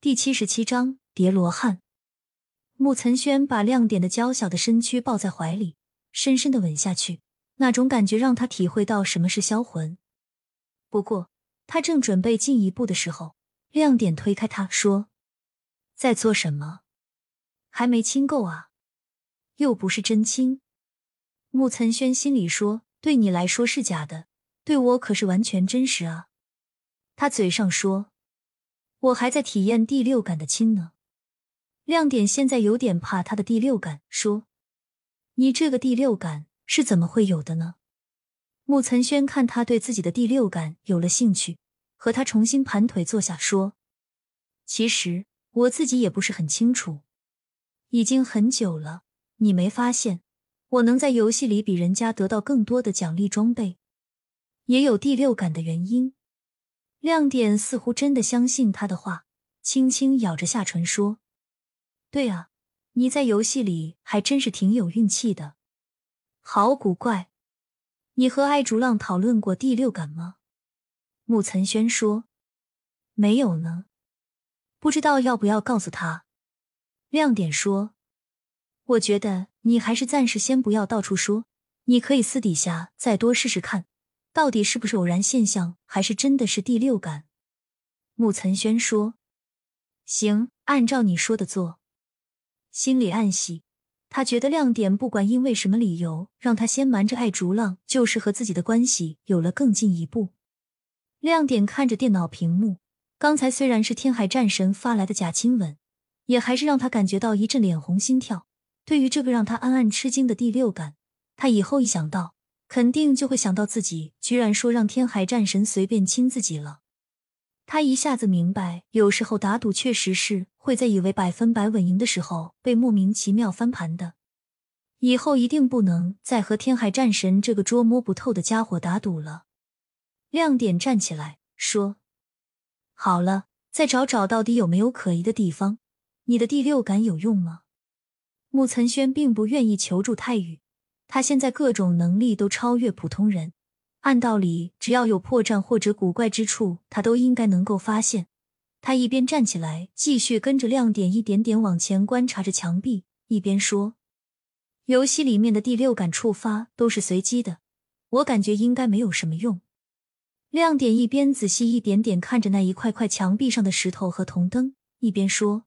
第七十七章叠罗汉。穆岑轩把亮点的娇小的身躯抱在怀里，深深的吻下去，那种感觉让他体会到什么是销魂。不过，他正准备进一步的时候，亮点推开他说：“在做什么？还没亲够啊？又不是真亲。”穆岑轩心里说：“对你来说是假的，对我可是完全真实啊。”他嘴上说。我还在体验第六感的亲呢，亮点现在有点怕他的第六感，说：“你这个第六感是怎么会有的呢？”穆岑轩看他对自己的第六感有了兴趣，和他重新盘腿坐下说：“其实我自己也不是很清楚，已经很久了。你没发现我能在游戏里比人家得到更多的奖励装备，也有第六感的原因。”亮点似乎真的相信他的话，轻轻咬着下唇说：“对啊，你在游戏里还真是挺有运气的。好古怪，你和艾竹浪讨论过第六感吗？”穆岑轩说：“没有呢，不知道要不要告诉他。”亮点说：“我觉得你还是暂时先不要到处说，你可以私底下再多试试看。”到底是不是偶然现象，还是真的是第六感？穆岑轩说：“行，按照你说的做。”心里暗喜，他觉得亮点不管因为什么理由让他先瞒着爱竹浪，就是和自己的关系有了更进一步。亮点看着电脑屏幕，刚才虽然是天海战神发来的假亲吻，也还是让他感觉到一阵脸红心跳。对于这个让他暗暗吃惊的第六感，他以后一想到。肯定就会想到自己居然说让天海战神随便亲自己了。他一下子明白，有时候打赌确实是会在以为百分百稳赢的时候被莫名其妙翻盘的。以后一定不能再和天海战神这个捉摸不透的家伙打赌了。亮点站起来说：“好了，再找找到底有没有可疑的地方。你的第六感有用吗？”穆岑轩并不愿意求助泰宇。他现在各种能力都超越普通人，按道理只要有破绽或者古怪之处，他都应该能够发现。他一边站起来，继续跟着亮点一点点往前观察着墙壁，一边说：“游戏里面的第六感触发都是随机的，我感觉应该没有什么用。”亮点一边仔细一点点看着那一块块墙壁上的石头和铜灯，一边说：“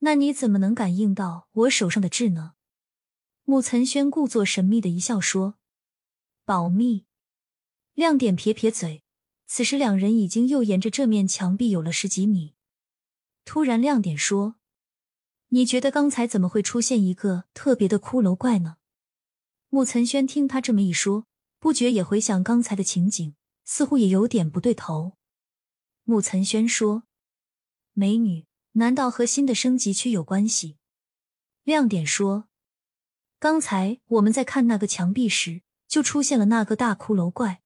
那你怎么能感应到我手上的痣呢？”穆岑轩故作神秘的一笑说：“保密。”亮点撇撇嘴。此时两人已经又沿着这面墙壁有了十几米。突然，亮点说：“你觉得刚才怎么会出现一个特别的骷髅怪呢？”穆岑轩听他这么一说，不觉也回想刚才的情景，似乎也有点不对头。穆岑轩说：“美女，难道和新的升级区有关系？”亮点说。刚才我们在看那个墙壁时，就出现了那个大骷髅怪，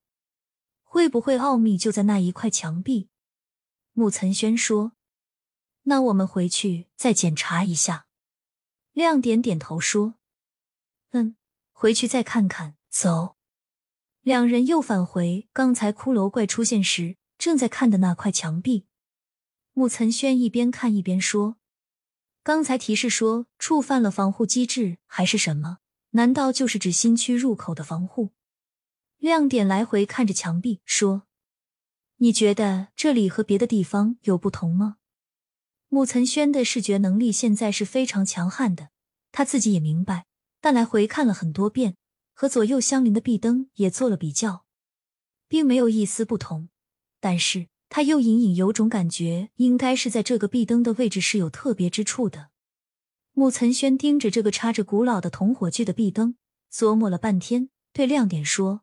会不会奥秘就在那一块墙壁？穆岑轩说：“那我们回去再检查一下。”亮点点头说：“嗯，回去再看看。”走，两人又返回刚才骷髅怪出现时正在看的那块墙壁。穆岑轩一边看一边说。刚才提示说触犯了防护机制还是什么？难道就是指新区入口的防护？亮点来回看着墙壁说：“你觉得这里和别的地方有不同吗？”穆岑轩的视觉能力现在是非常强悍的，他自己也明白，但来回看了很多遍，和左右相邻的壁灯也做了比较，并没有一丝不同。但是。他又隐隐有种感觉，应该是在这个壁灯的位置是有特别之处的。穆岑轩盯着这个插着古老的铜火炬的壁灯，琢磨了半天，对亮点说：“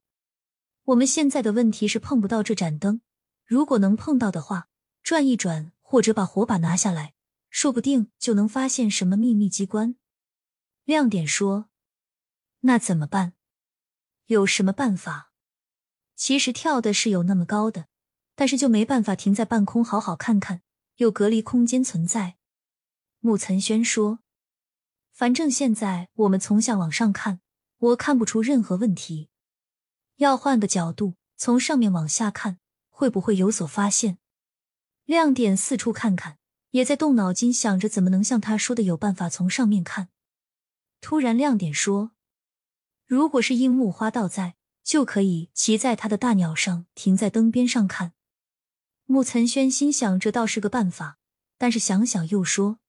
我们现在的问题是碰不到这盏灯，如果能碰到的话，转一转或者把火把拿下来，说不定就能发现什么秘密机关。”亮点说：“那怎么办？有什么办法？其实跳的是有那么高的。”但是就没办法停在半空好好看看，有隔离空间存在。木岑轩说：“反正现在我们从下往上看，我看不出任何问题。要换个角度，从上面往下看，会不会有所发现？”亮点四处看看，也在动脑筋想着怎么能像他说的有办法从上面看。突然，亮点说：“如果是樱木花道在，就可以骑在他的大鸟上，停在灯边上看。”木岑轩心想，这倒是个办法，但是想想又说：“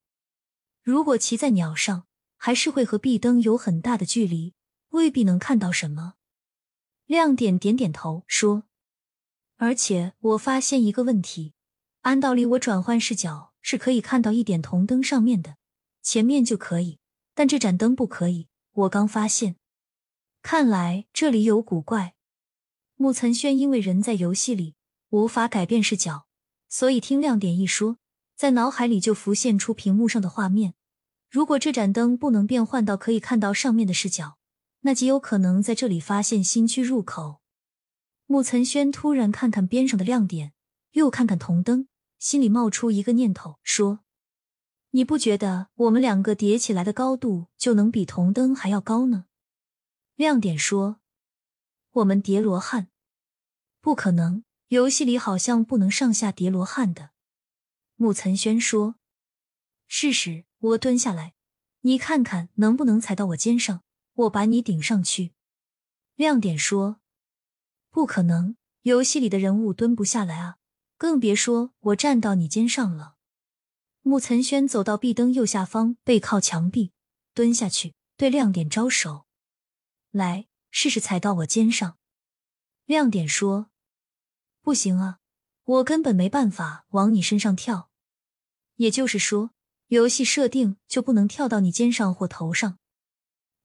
如果骑在鸟上，还是会和壁灯有很大的距离，未必能看到什么。”亮点点点头说：“而且我发现一个问题，按道理我转换视角。”是可以看到一点铜灯上面的，前面就可以，但这盏灯不可以。我刚发现，看来这里有古怪。木岑轩因为人在游戏里无法改变视角，所以听亮点一说，在脑海里就浮现出屏幕上的画面。如果这盏灯不能变换到可以看到上面的视角，那极有可能在这里发现新区入口。木岑轩突然看看边上的亮点，又看看铜灯。心里冒出一个念头，说：“你不觉得我们两个叠起来的高度就能比铜灯还要高呢？”亮点说：“我们叠罗汉，不可能，游戏里好像不能上下叠罗汉的。”木岑轩说：“试试，我蹲下来，你看看能不能踩到我肩上，我把你顶上去。”亮点说：“不可能，游戏里的人物蹲不下来啊。”更别说我站到你肩上了。木岑轩走到壁灯右下方，背靠墙壁，蹲下去，对亮点招手：“来，试试踩到我肩上。”亮点说：“不行啊，我根本没办法往你身上跳。也就是说，游戏设定就不能跳到你肩上或头上。”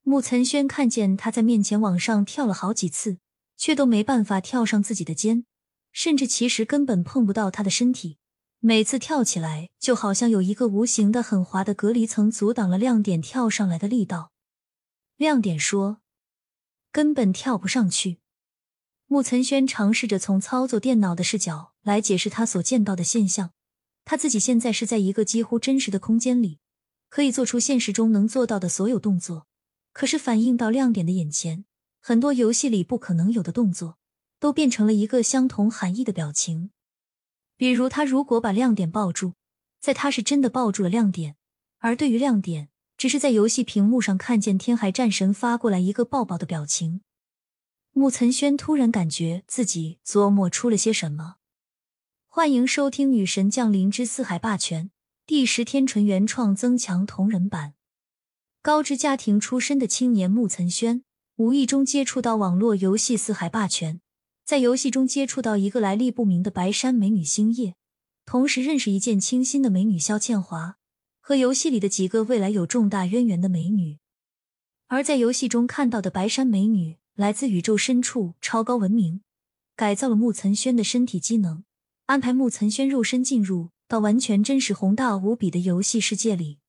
木岑轩看见他在面前往上跳了好几次，却都没办法跳上自己的肩。甚至其实根本碰不到他的身体，每次跳起来就好像有一个无形的、很滑的隔离层阻挡了亮点跳上来的力道。亮点说：“根本跳不上去。”木岑轩尝试着从操作电脑的视角来解释他所见到的现象。他自己现在是在一个几乎真实的空间里，可以做出现实中能做到的所有动作，可是反映到亮点的眼前，很多游戏里不可能有的动作。都变成了一个相同含义的表情，比如他如果把亮点抱住，在他是真的抱住了亮点；而对于亮点，只是在游戏屏幕上看见天海战神发过来一个抱抱的表情。木岑轩突然感觉自己琢磨出了些什么。欢迎收听《女神降临之四海霸权》第十天纯原创增强同人版。高知家庭出身的青年木岑轩，无意中接触到网络游戏《四海霸权》。在游戏中接触到一个来历不明的白山美女星夜，同时认识一见倾心的美女萧倩华和游戏里的几个未来有重大渊源的美女。而在游戏中看到的白山美女来自宇宙深处超高文明，改造了木岑轩的身体机能，安排木岑轩肉身进入到完全真实宏大无比的游戏世界里，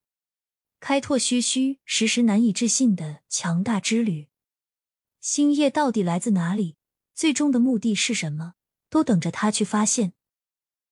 开拓虚虚实实难以置信的强大之旅。星夜到底来自哪里？最终的目的是什么？都等着他去发现。